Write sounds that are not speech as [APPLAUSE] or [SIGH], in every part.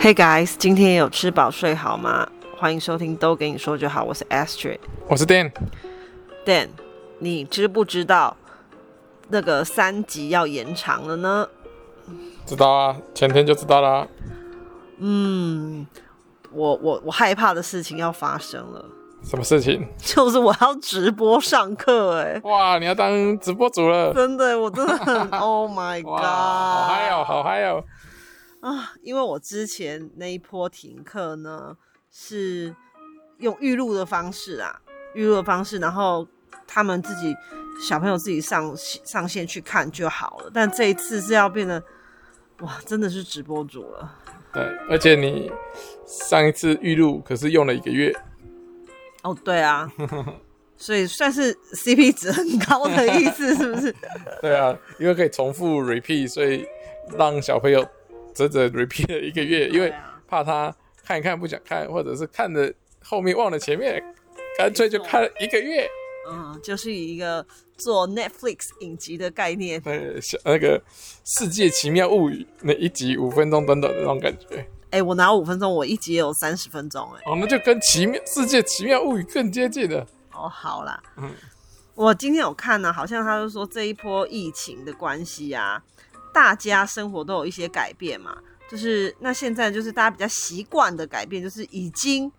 Hey guys，今天有吃饱睡好吗？欢迎收听都给你说就好，我是 Astrid，我是 Dan。Dan，你知不知道那个三级要延长了呢？知道啊，前天就知道啦。嗯，我我我害怕的事情要发生了。什么事情？就是我要直播上课哎！哇，你要当直播主了？真的，我真的很 [LAUGHS] Oh my [LAUGHS] God，好嗨哦，好嗨哦！啊，因为我之前那一波停课呢，是用预录的方式啊，预录的方式，然后他们自己小朋友自己上上线去看就好了。但这一次是要变得，哇，真的是直播主了。对，而且你上一次预录可是用了一个月。哦，对啊，[LAUGHS] 所以算是 CP 值很高的意思，是不是？[LAUGHS] 对啊，因为可以重复 repeat，所以让小朋友。整整 repeat 了一个月，因为怕他看一看不想看，或者是看了后面忘了前面，干脆就看了一个月。嗯，就是一个做 Netflix 影集的概念。对，像那个《世界奇妙物语》那一集五分钟短短的那种感觉。哎、欸，我拿五分钟，我一集也有三十分钟，哎。哦，那就跟奇妙《世界奇妙物语》更接近了。哦，好啦，嗯，我今天有看呢、啊，好像他就说这一波疫情的关系啊。大家生活都有一些改变嘛，就是那现在就是大家比较习惯的改变，就是已经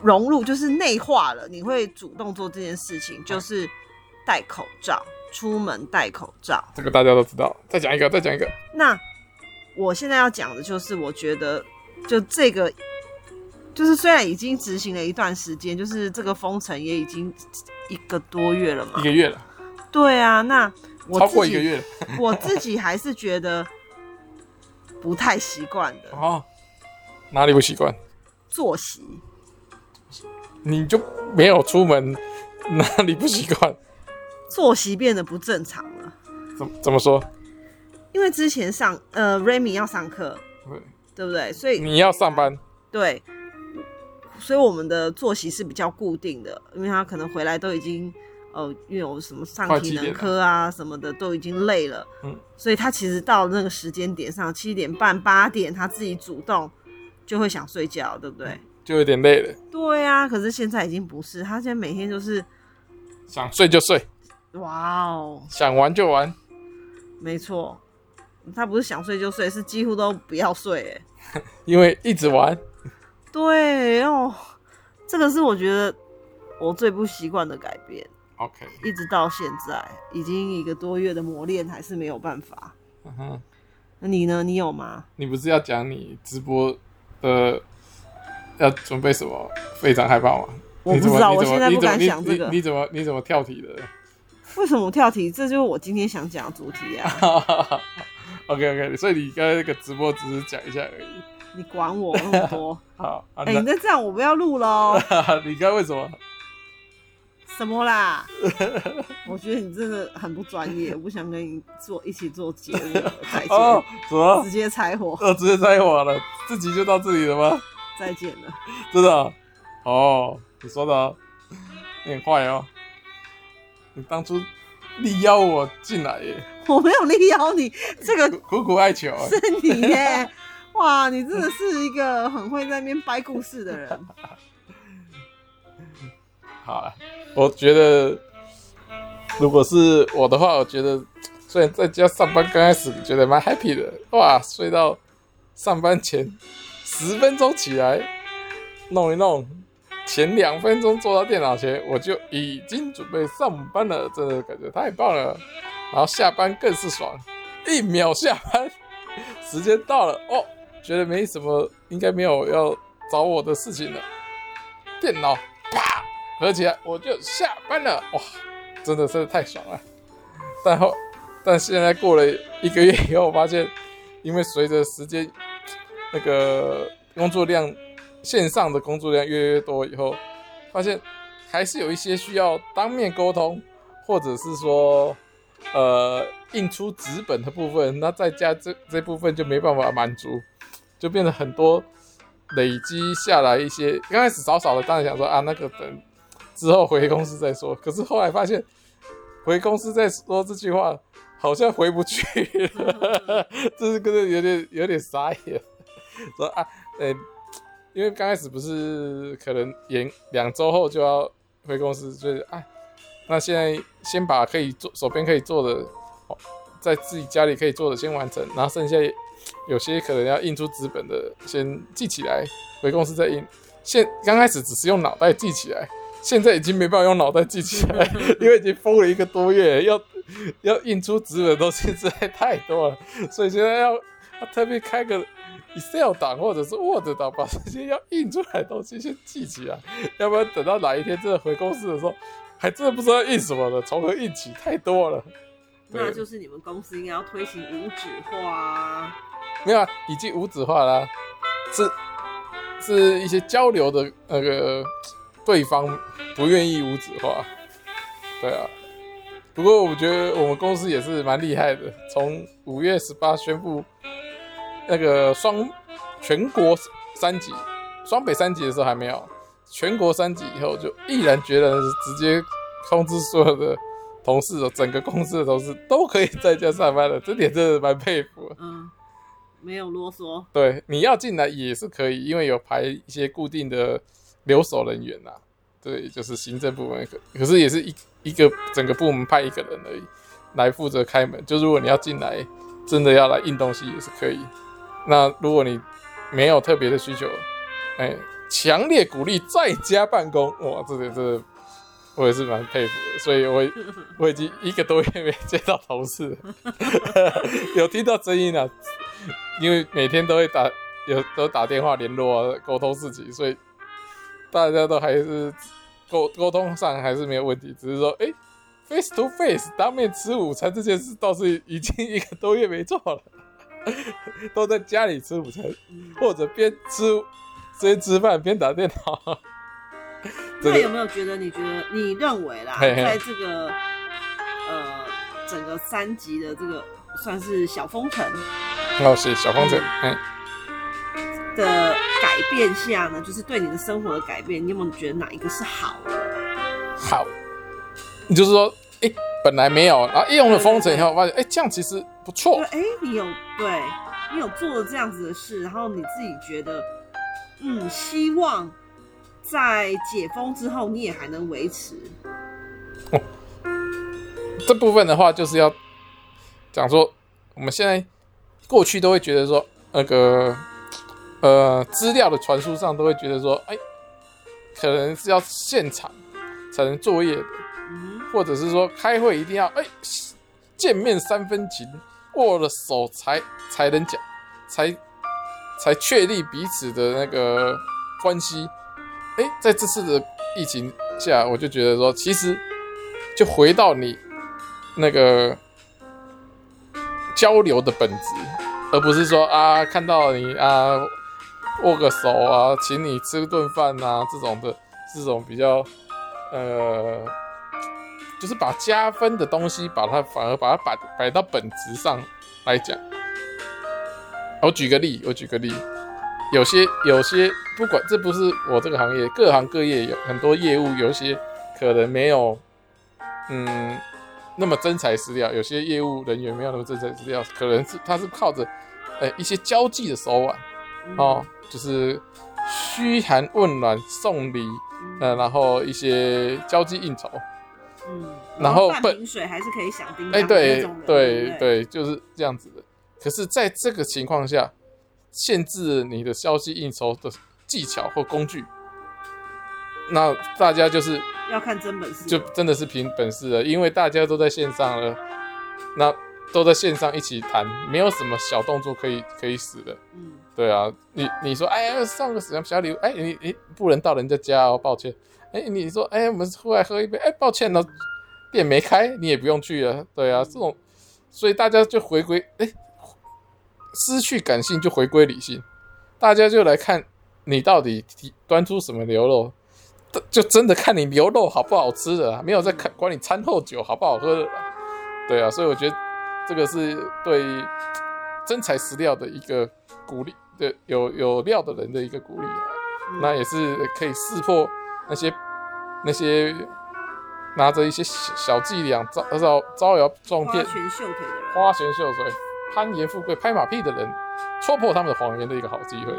融入，就是内化了。你会主动做这件事情，就是戴口罩，出门戴口罩。这个大家都知道。再讲一个，再讲一个。那我现在要讲的就是，我觉得就这个，就是虽然已经执行了一段时间，就是这个封城也已经一个多月了嘛，一个月了。对啊，那。超过一个月，[LAUGHS] 我自己还是觉得不太习惯的。哦，哪里不习惯？作息。你就没有出门，[LAUGHS] 哪里不习惯？作息变得不正常了。怎怎么说？因为之前上呃，Remy 要上课，对，对不对？所以你要上班，对，所以我们的作息是比较固定的，因为他可能回来都已经。哦，因为有什么上体能科啊什么的都已经累了，嗯，所以他其实到那个时间点上，七点半八点，他自己主动就会想睡觉，对不对？就有点累了。对啊，可是现在已经不是，他现在每天就是想睡就睡，哇哦，想玩就玩，没错，他不是想睡就睡，是几乎都不要睡，哎，因为一直玩。对哦，这个是我觉得我最不习惯的改变。OK，一直到现在已经一个多月的磨练，还是没有办法。嗯哼，那你呢？你有吗？你不是要讲你直播的要准备什么？非常害怕吗？我不知道，我现在不敢想这个。你怎么你怎么跳题的？[LAUGHS] 为什么跳题？这就是我今天想讲的主题啊。[LAUGHS] OK OK，所以你刚才那个直播只是讲一下而已。你管我那么多？[LAUGHS] 好，哎、欸，那这样我不要录喽。你刚才为什么？什么啦？[LAUGHS] 我觉得你真的很不专业，我不想跟你做一起做节目了。再见。哦，什么？直接拆火，呃，直接拆火了，自己就到这里了吗？再见了。真的？哦，你说的、哦，你很坏哦。你当初力邀我进来耶？我没有力邀你，这个苦苦哀求是你耶。[LAUGHS] 哇，你真的是一个很会在那边掰故事的人。好了，我觉得如果是我的话，我觉得虽然在家上班刚开始觉得蛮 happy 的，哇，睡到上班前十分钟起来弄一弄，前两分钟坐到电脑前，我就已经准备上班了，真的感觉太棒了。然后下班更是爽，一秒下班，时间到了哦，觉得没什么，应该没有要找我的事情了，电脑。合起来我就下班了，哇，真的是太爽了。但后，但现在过了一个月以后，发现，因为随着时间那个工作量，线上的工作量越来越多以后，发现还是有一些需要当面沟通，或者是说，呃，印出纸本的部分，那在家这这部分就没办法满足，就变得很多累积下来一些，刚开始少少的，当然想说啊，那个等。之后回公司再说，可是后来发现回公司再说这句话，好像回不去了，[LAUGHS] 这是真的有点有点傻眼。说啊，呃、因为刚开始不是可能延两周后就要回公司，所以啊，那现在先把可以做手边可以做的，在自己家里可以做的先完成，然后剩下有些可能要印出纸本的先记起来，回公司再印。现刚开始只是用脑袋记起来，现在已经没办法用脑袋记起来，[LAUGHS] 因为已经封了一个多月，要要印出纸本的东西实在太多了，所以现在要要特别开个 Excel 档或者是 Word 档，把这些要印出来的东西先记起来，要不然等到哪一天真的回公司的时候，还真的不知道印什么了，从何印起，太多了。那就是你们公司应该要推行无纸化啊。没有啊，已经无纸化了啊，是。是一些交流的那个对方不愿意无纸化，对啊。不过我觉得我们公司也是蛮厉害的，从五月十八宣布那个双全国三级，双北三级的时候还没有，全国三级以后就毅然决然直接通知所有的同事，整个公司的同事都可以在家上班了，这点真的蛮佩服。嗯。没有啰嗦，对，你要进来也是可以，因为有排一些固定的留守人员呐、啊，对，就是行政部门可，可是也是一一个整个部门派一个人而已来负责开门。就如果你要进来，真的要来印东西也是可以。那如果你没有特别的需求，哎，强烈鼓励在家办公。哇，这个这个我也是蛮佩服的，所以我 [LAUGHS] 我已经一个多月没见到同事了，[LAUGHS] 有听到声音了。因为每天都会打，有都打电话联络啊，沟通事情，所以大家都还是沟沟通上还是没有问题。只是说，哎，face to face 当面吃午餐这件事倒是已经一个多月没做了，[LAUGHS] 都在家里吃午餐，或者边吃边吃饭边打电脑。那有没有觉得？你觉得你认为啦，嘿嘿在这个呃整个三级的这个算是小封城？哦，是小方子，嗯，的改变下呢，就是对你的生活的改变，你有没有觉得哪一个是好的？好，你就是说，哎、欸，本来没有，然后一用了封城以后，发现，哎、欸，这样其实不错。哎、欸，你有对，你有做了这样子的事，然后你自己觉得，嗯，希望在解封之后，你也还能维持。哦，这部分的话，就是要讲说，我们现在。过去都会觉得说，那个呃资料的传输上都会觉得说，哎、可能是要现场才能作业的，或者是说开会一定要哎、见面三分情，握了手才才能讲，才才确立彼此的那个关系。哎、在这次的疫情下，我就觉得说，其实就回到你那个。交流的本质，而不是说啊，看到你啊，握个手啊，请你吃顿饭啊，这种的，这种比较，呃，就是把加分的东西，把它反而把它摆摆到本质上来讲。我举个例，我举个例，有些有些不管这不是我这个行业，各行各业有很多业务，有些可能没有，嗯。那么真材实料，有些业务人员没有那么真材实料，可能是他是靠着，呃、一些交际的手腕，哦，就是嘘寒问暖、送礼，嗯、呃，然后一些交际应酬，嗯，然后半水还是可以响叮当哎，对对对，对，就是这样子的。可是，在这个情况下，限制你的消息应酬的技巧或工具，那大家就是。要看真本事，就真的是凭本事了，因为大家都在线上了，那都在线上一起谈，没有什么小动作可以可以死的。嗯，对啊，你你说，哎呀，送个什么小礼物，哎，你你不能到人家家哦，抱歉。哎，你说，哎，我们出来喝一杯，哎，抱歉了，店没开，你也不用去了。对啊，这种，所以大家就回归，哎，失去感性就回归理性，大家就来看你到底端出什么牛肉。就真的看你牛肉好不好吃的，没有在看管你餐后酒好不好喝的，对啊，所以我觉得这个是对真材实料的一个鼓励，对有有料的人的一个鼓励，那也是可以识破那些那些拿着一些小小伎俩招招招摇撞骗、花拳绣腿的人，花拳绣腿、攀岩富贵、拍马屁的人，戳破他们的谎言的一个好机会。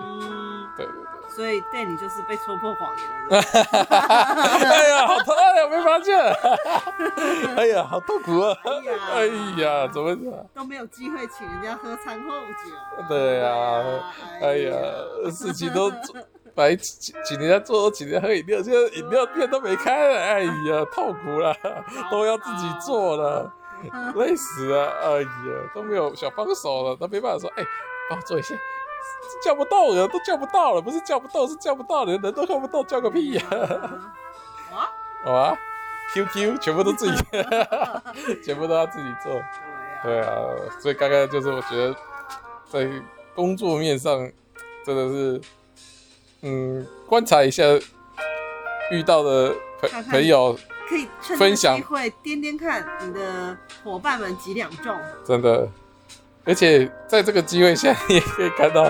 所以 Dan 你就是被戳破谎言了。[LAUGHS] 哎呀，好痛！哎呀，没发现。[LAUGHS] 哎呀，好痛苦啊！哎呀，怎么都没有机会请人家喝餐后酒？对呀，哎呀，事情都。白请请人家做，请人家喝饮料，现在饮料店都没开了，哎呀，痛苦了，都要自己做了，[LAUGHS] 累死了，哎呀，都没有小帮手了，都没办法说，哎，帮我做一下，叫不到人，都叫不到了，不是叫不到，是叫不到人，人都看不到，叫个屁呀！啊？啊？QQ 全部都自己，[LAUGHS] 全部都要自己做，对啊，所以刚刚就是我觉得在工作面上真的是。嗯，观察一下遇到的朋朋友，可以分享，会掂掂看你的伙伴们几两重。真的，而且在这个机会下，你也可以看到，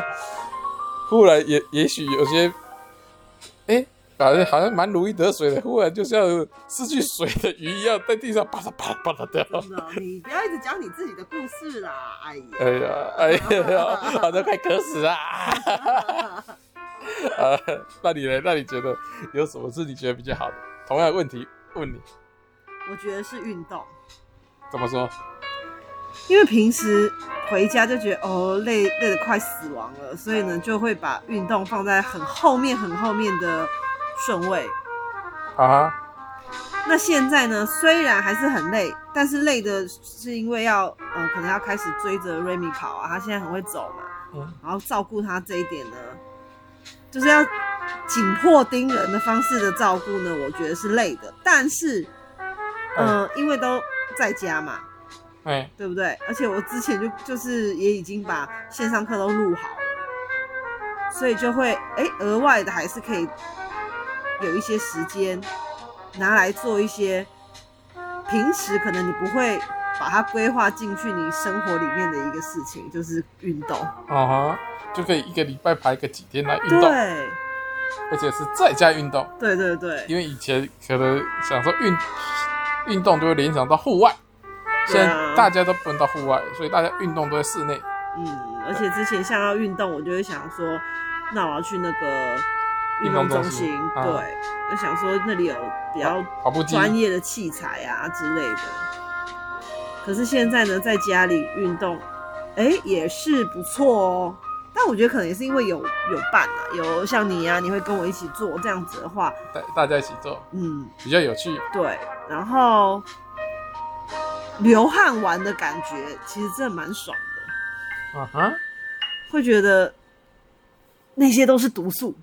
忽然也也许有些，哎、欸，反正好像蛮如鱼得水的，忽然就像失去水的鱼一样，在地上啪嗒啪嗒啪嗒掉。你不要一直讲你自己的故事啦，哎呀，哎呀，哎呀，好像快渴死了。[LAUGHS] 啊，那你呢？那你觉得有什么是你觉得比较好的？同样的问题问你，我觉得是运动。怎么说？因为平时回家就觉得哦累累得快死亡了，所以呢就会把运动放在很后面很后面的顺位。啊。那现在呢，虽然还是很累，但是累的是因为要呃可能要开始追着瑞米跑啊，他现在很会走嘛，嗯，然后照顾他这一点呢。就是要紧迫盯人的方式的照顾呢，我觉得是累的。但是，嗯、呃，因为都在家嘛，哎，对不对？而且我之前就就是也已经把线上课都录好了，所以就会哎，额外的还是可以有一些时间拿来做一些平时可能你不会把它规划进去你生活里面的一个事情，就是运动。啊哈。就可以一个礼拜排个几天来运动，对，而且是在家运动。对对对，因为以前可能想说运运动就会联想到户外，现在大家都不能到户外，所以大家运动都在室内。嗯，而且之前像要运动，我就会想说，那我要去那个运动中心，对，就想说那里有比较专业的器材啊之类的。可是现在呢，在家里运动，哎，也是不错哦。但我觉得可能也是因为有有伴啊，有像你啊，你会跟我一起做这样子的话，大大家一起做，嗯，比较有趣。对，然后流汗完的感觉其实真的蛮爽的。啊哈，会觉得那些都是毒素。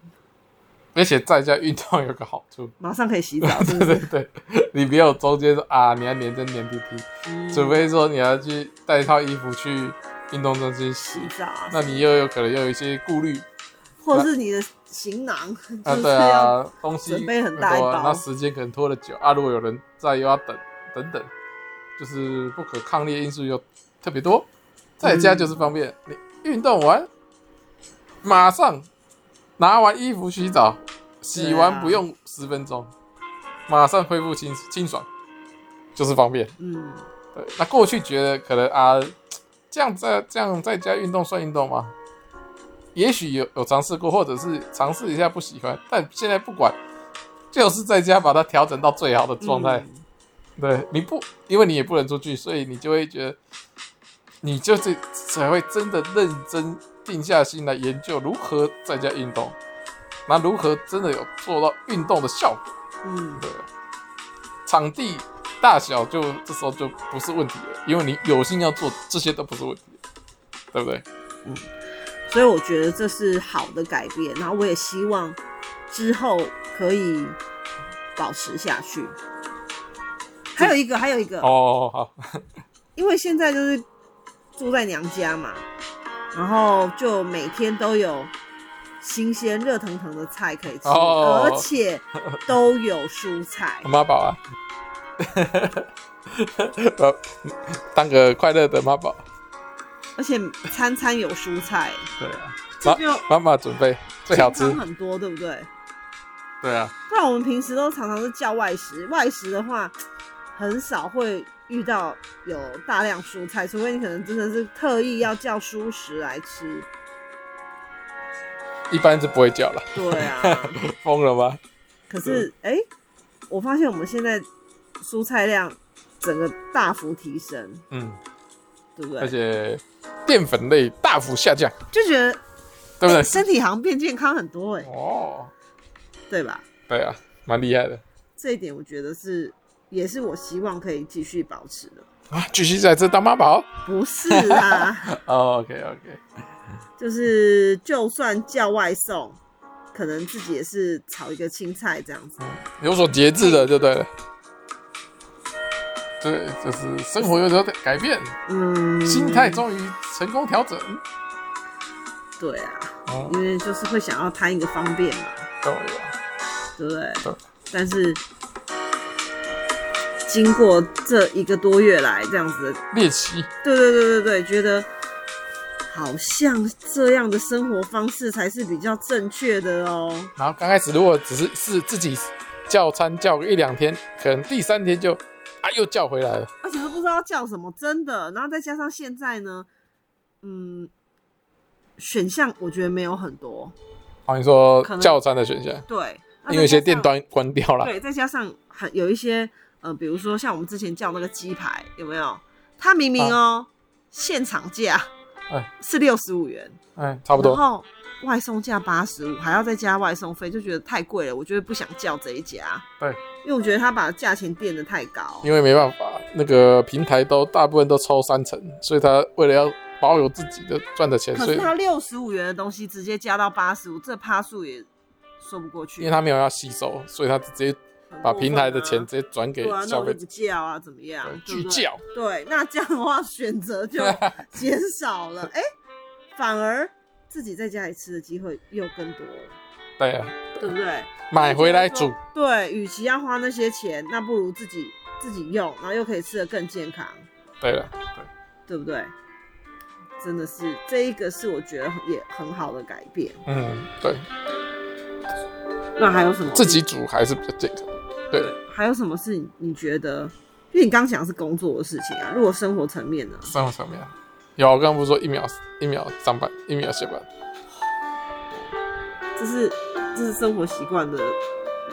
而且在家运动有个好处，马上可以洗澡？[LAUGHS] 对对对，你没有中间说啊，你要黏着黏屁屁，嗯、除非说你要去带一套衣服去。运动中心洗澡，那你又有可能又有一些顾虑，或者是你的行囊啊，对啊，东西准备很大一包，那时间可能拖得久啊。如果有人在，又要等等等，就是不可抗力因素又特别多。在家就是方便，嗯、你运动完马上拿完衣服洗澡，洗完不用十分钟，啊、马上恢复清清爽，就是方便。嗯，对。那过去觉得可能啊。这样在这样在家运动算运动吗？也许有有尝试过，或者是尝试一下不喜欢，但现在不管，就是在家把它调整到最好的状态。嗯、对，你不，因为你也不能出去，所以你就会觉得，你就是才会真的认真定下心来研究如何在家运动，那如何真的有做到运动的效果？嗯，对，场地。大小就这时候就不是问题了，因为你有心要做，这些都不是问题，对不对？嗯，所以我觉得这是好的改变，然后我也希望之后可以保持下去。还有一个，还有一个哦，好，因为现在就是住在娘家嘛，然后就每天都有新鲜热腾腾的菜可以吃，哦、而且都有蔬菜。妈宝啊！[LAUGHS] 当个快乐的妈宝，而且餐餐有蔬菜。对啊，这就妈妈准备最好吃很多，对不对？对啊，不然我们平时都常常是叫外食，外食的话很少会遇到有大量蔬菜，除非你可能真的是特意要叫蔬食来吃。一般是不会叫了。对啊，[LAUGHS] 疯了吗？可是哎、欸，我发现我们现在蔬菜量整个大幅提升，嗯，对不对？而且淀粉类大幅下降，就觉得对不对？欸、身体好像变健康很多哎、欸。哦，对吧？对啊，蛮厉害的。这一点我觉得是，也是我希望可以继续保持的。啊，继续在这当妈宝？不是啊。[LAUGHS] 哦，OK OK。就是就算叫外送，可能自己也是炒一个青菜这样子，嗯、有所节制的就对了。对，就是生活有所改变，嗯，心态终于成功调整。对啊，嗯、因为就是会想要贪一个方便嘛。对啊，对不对？对。但是经过这一个多月来这样子的猎奇，对对对对对，觉得。好像这样的生活方式才是比较正确的哦。然后刚开始如果只是是自己叫餐叫个一两天，可能第三天就啊又叫回来了，而且都不知道叫什么，真的。然后再加上现在呢，嗯，选项我觉得没有很多。哦，你说叫餐的选项？对，因为一些店端关掉了。对，再加上很有一些，呃，比如说像我们之前叫那个鸡排，有没有？它明明哦，啊、现场价。哎，是六十五元，哎，差不多。然后外送价八十五，还要再加外送费，就觉得太贵了。我觉得不想叫这一家。对，因为我觉得他把价钱垫的太高。因为没办法，那个平台都大部分都抽三成，所以他为了要保有自己的赚的钱，可是他六十五元的东西直接加到八十五，这趴数也说不过去。因为他没有要吸收，所以他直接。把平台的钱直接转给消费者，叫啊，怎么样？巨叫。对，那这样的话选择就 [LAUGHS] 减少了，哎、欸，反而自己在家里吃的机会又更多了。对啊，对不对？买回来煮。对，与其要花那些钱，那不如自己自己用，然后又可以吃的更健康。对了，对，对不对？真的是这一个是我觉得也很好的改变。嗯，对。那还有什么？自己煮还是比较健康。对，还有什么是你你觉得？因为你刚讲的是工作的事情啊，如果生活层面呢？生活层面有，我刚刚不是说一秒一秒上班，一秒下班，这是这是生活习惯的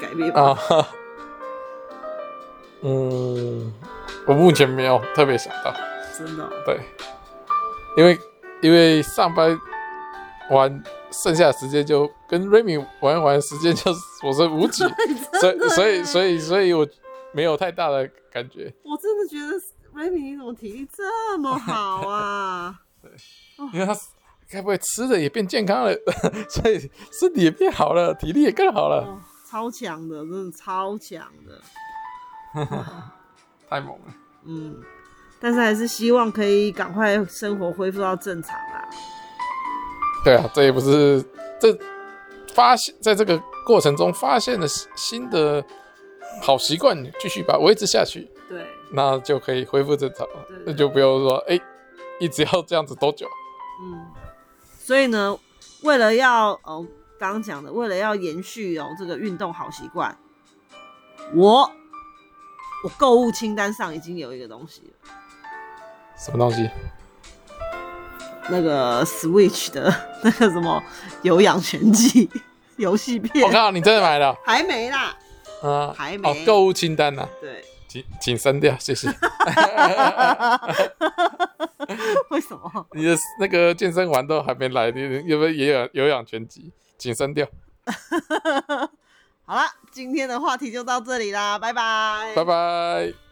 改变吧？啊，[LAUGHS] 嗯，我目前没有特别想到，真的、哦？对，因为因为上班完。剩下的时间就跟 Remy 玩玩，时间就 [LAUGHS] 所剩无几，所以所以所以所以我没有太大的感觉。我真的觉得 Remy 你怎么体力这么好啊？[LAUGHS] 对，因为他该不会吃的也变健康了，[LAUGHS] 所以身体也变好了，体力也更好了。哦、超强的，真的超强的，太猛了。嗯，但是还是希望可以赶快生活恢复到正常啊。对啊，这也不是这发现，在这个过程中发现了新的好习惯，继续把维持下去，对，那就可以恢复正常了。那就不用说哎，一直要这样子多久？嗯，所以呢，为了要哦，刚刚讲的，为了要延续哦这个运动好习惯，我我购物清单上已经有一个东西了，什么东西？那个 Switch 的 [LAUGHS] 那个什么有氧拳击 [LAUGHS] 游戏片，我靠，你真的买了？还没啦，啊，还没。哦，购物清单呢？对，请请删掉，谢谢。[LAUGHS] 为什么？你的那个健身环都还没来，你有没有也有有氧拳击？请删掉。好了，今天的话题就到这里啦，拜拜，拜拜。